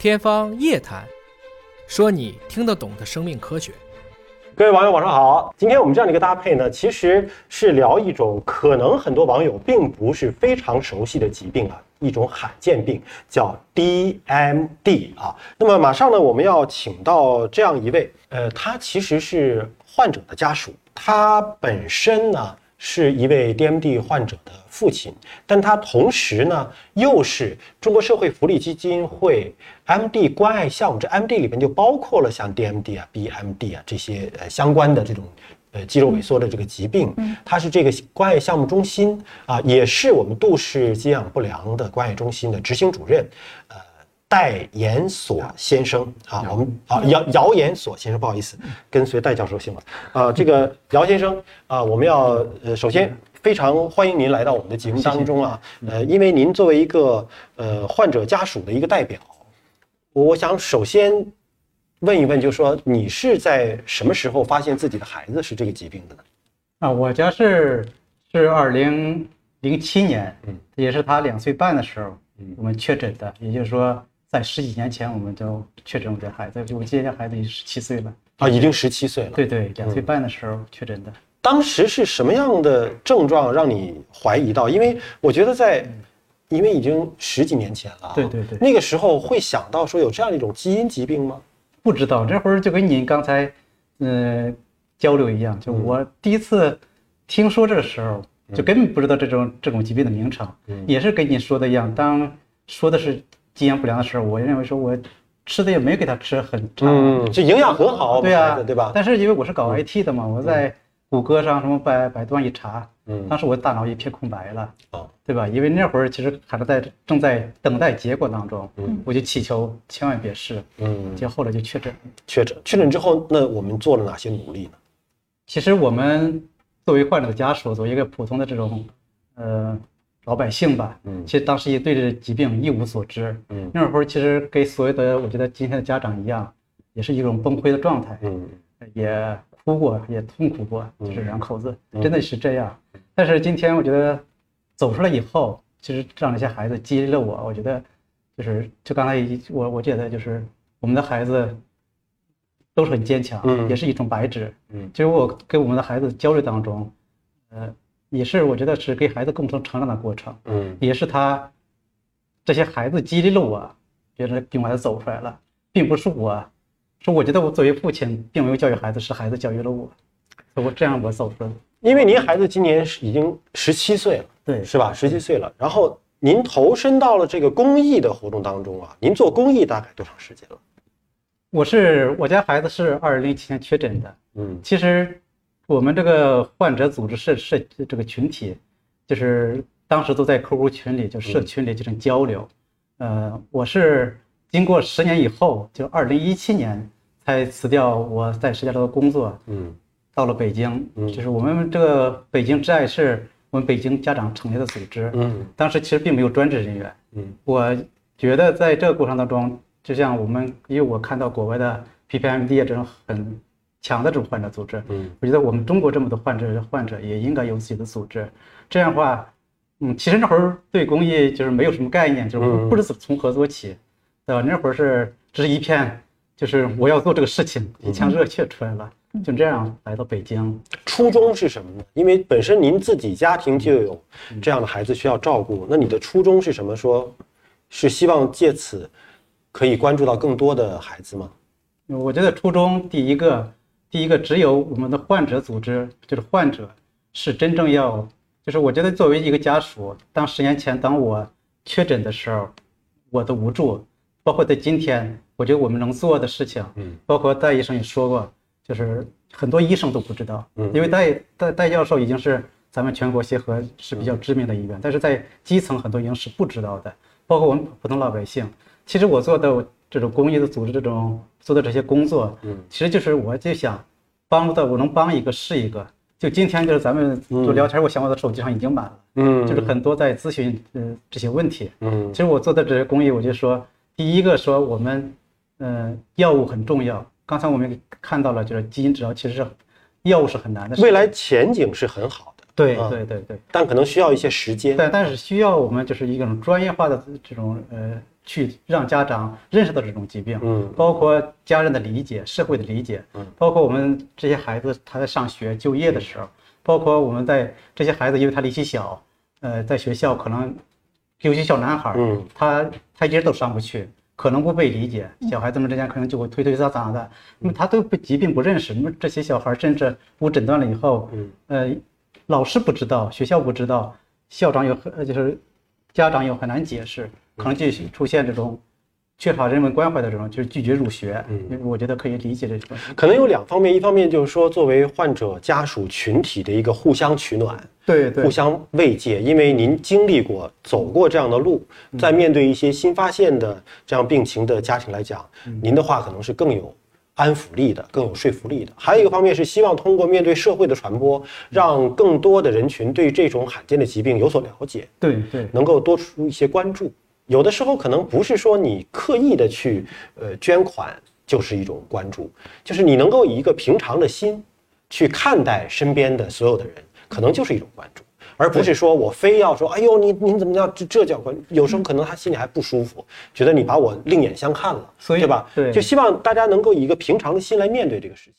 天方夜谭，说你听得懂的生命科学。各位网友晚上好，今天我们这样的一个搭配呢，其实是聊一种可能很多网友并不是非常熟悉的疾病啊，一种罕见病叫 DMD 啊。那么马上呢，我们要请到这样一位，呃，他其实是患者的家属，他本身呢。是一位 DMD 患者的父亲，但他同时呢又是中国社会福利基金会 MD 关爱项目，这 MD 里面就包括了像 DMD 啊、BMD 啊这些呃相关的这种呃肌肉萎缩的这个疾病。他是这个关爱项目中心啊，也是我们杜氏肌养不良的关爱中心的执行主任，呃。戴延所先生。啊，我们啊姚姚延所先生，不好意思，跟随戴教授姓了？啊，这个姚先生啊，我们要呃，首先非常欢迎您来到我们的节目当中啊，呃，因为您作为一个呃患者家属的一个代表，我想首先问一问，就是说你是在什么时候发现自己的孩子是这个疾病的呢？啊，我家是是二零零七年，嗯，也是他两岁半的时候，嗯，我们确诊的，也就是说。在十几年前，我们就确诊我的孩子，就我今年孩子已经十七岁了啊，已经十七岁了。对对，两岁半的时候确诊的。当时是什么样的症状让你怀疑到？因为我觉得在，因为已经十几年前了。对对对。那个时候会想到说有这样一种基因疾病吗？不知道，这会儿就跟您刚才嗯交流一样，就我第一次听说这个时候，就根本不知道这种这种疾病的名称，也是跟你说的一样，当说的是。基因不良的时候，我认为说我吃的也没给他吃很差，嗯，就营养很好，对啊，对吧？但是因为我是搞 IT 的嘛，我在谷歌上什么百百度上一查，嗯，当时我大脑一片空白了，哦，对吧？因为那会儿其实还是在正在等待结果当中，嗯，我就祈求千万别试，嗯，结果后来就确诊，确诊，确诊之后，那我们做了哪些努力呢？其实我们作为患者的家属，作为一个普通的这种，呃。老百姓吧，嗯，其实当时也对这疾病一无所知，嗯，那会儿其实跟所有的我觉得今天的家长一样，也是一种崩溃的状态，嗯，也哭过，也痛苦过，就是两口子真的是这样。但是今天我觉得走出来以后，其实这样一些孩子激励了我，我觉得就是就刚才我我觉得就是我们的孩子都是很坚强，嗯，也是一种白纸，嗯，就是我跟我们的孩子交流当中，呃。也是，我觉得是给孩子共同成长的过程。嗯，也是他这些孩子激励了我，觉得并把他走出来了，并不是我，是我觉得我作为父亲并没有教育孩子，是孩子教育了我，我这样我走出来了。因为您孩子今年是已经十七岁了，对，是吧？十七岁了，然后您投身到了这个公益的活动当中啊，您做公益大概多长时间了？我是我家孩子是二零零七年确诊的，嗯，其实。我们这个患者组织社社这个群体，就是当时都在 QQ 群里，就社群里进行交流。呃，我是经过十年以后，就二零一七年才辞掉我在石家庄的工作，嗯，到了北京，嗯，就是我们这个北京挚爱是我们北京家长成立的组织，嗯，当时其实并没有专职人员，嗯，我觉得在这个过程当中，就像我们，因为我看到国外的 PPMD 这种很。强的这种患者组织，嗯，我觉得我们中国这么多患者，患者也应该有自己的组织。这样的话，嗯，其实那会儿对公益就是没有什么概念，就是不知从何做起，对吧？那会儿是只是一片，就是我要做这个事情，一腔热血出来了，就这样来到北京。初衷是什么呢？因为本身您自己家庭就有这样的孩子需要照顾，那你的初衷是什么？说，是希望借此可以关注到更多的孩子吗？我觉得初衷第一个。第一个，只有我们的患者组织，就是患者，是真正要，就是我觉得作为一个家属，当十年前当我确诊的时候，我的无助，包括在今天，我觉得我们能做的事情，嗯，包括戴医生也说过，就是很多医生都不知道，嗯，因为戴戴戴教授已经是咱们全国协和是比较知名的医院，但是在基层很多医生是不知道的，包括我们普通老百姓，其实我做的。这种公益的组织，这种做的这些工作，嗯，其实就是我就想帮助到我能帮一个是一个。就今天就是咱们就聊天，我想我的手机上已经满了，嗯，就是很多在咨询嗯这些问题，嗯，其实我做的这些公益，我就说第一个说我们嗯药物很重要。刚才我们看到了，就是基因治疗其实是药物是很难的，未来前景是很好的，对对对对，但可能需要一些时间，但但是需要我们就是一种专业化的这种呃。去让家长认识到这种疾病，嗯。包括家人的理解、社会的理解，嗯。包括我们这些孩子他在上学就业的时候，包括我们在这些孩子因为他力气小，呃，在学校可能尤其小男孩儿，嗯。他台阶都上不去，可能不被理解，小孩子们之间可能就会推推搡搡的，那么他对疾病不认识，那么这些小孩甚至无诊断了以后，嗯。呃，老师不知道，学校不知道，校长有很呃就是家长有很难解释，可能就出现这种缺乏人文关怀的这种，就是拒绝入学。嗯，我觉得可以理解这种。可能有两方面，一方面就是说，作为患者家属群体的一个互相取暖，对对互相慰藉，因为您经历过、走过这样的路，在面对一些新发现的这样病情的家庭来讲，您的话可能是更有安抚力的、更有说服力的。还有一个方面是希望通过面对社会的传播，让更多的人群对这种罕见的疾病有所了解，对对能够多出一些关注。有的时候可能不是说你刻意的去呃捐款就是一种关注，就是你能够以一个平常的心去看待身边的所有的人，可能就是一种关注，而不是说我非要说，哎呦你您怎么样，这这叫关？有时候可能他心里还不舒服，觉得你把我另眼相看了，所以对吧？对就希望大家能够以一个平常的心来面对这个事情。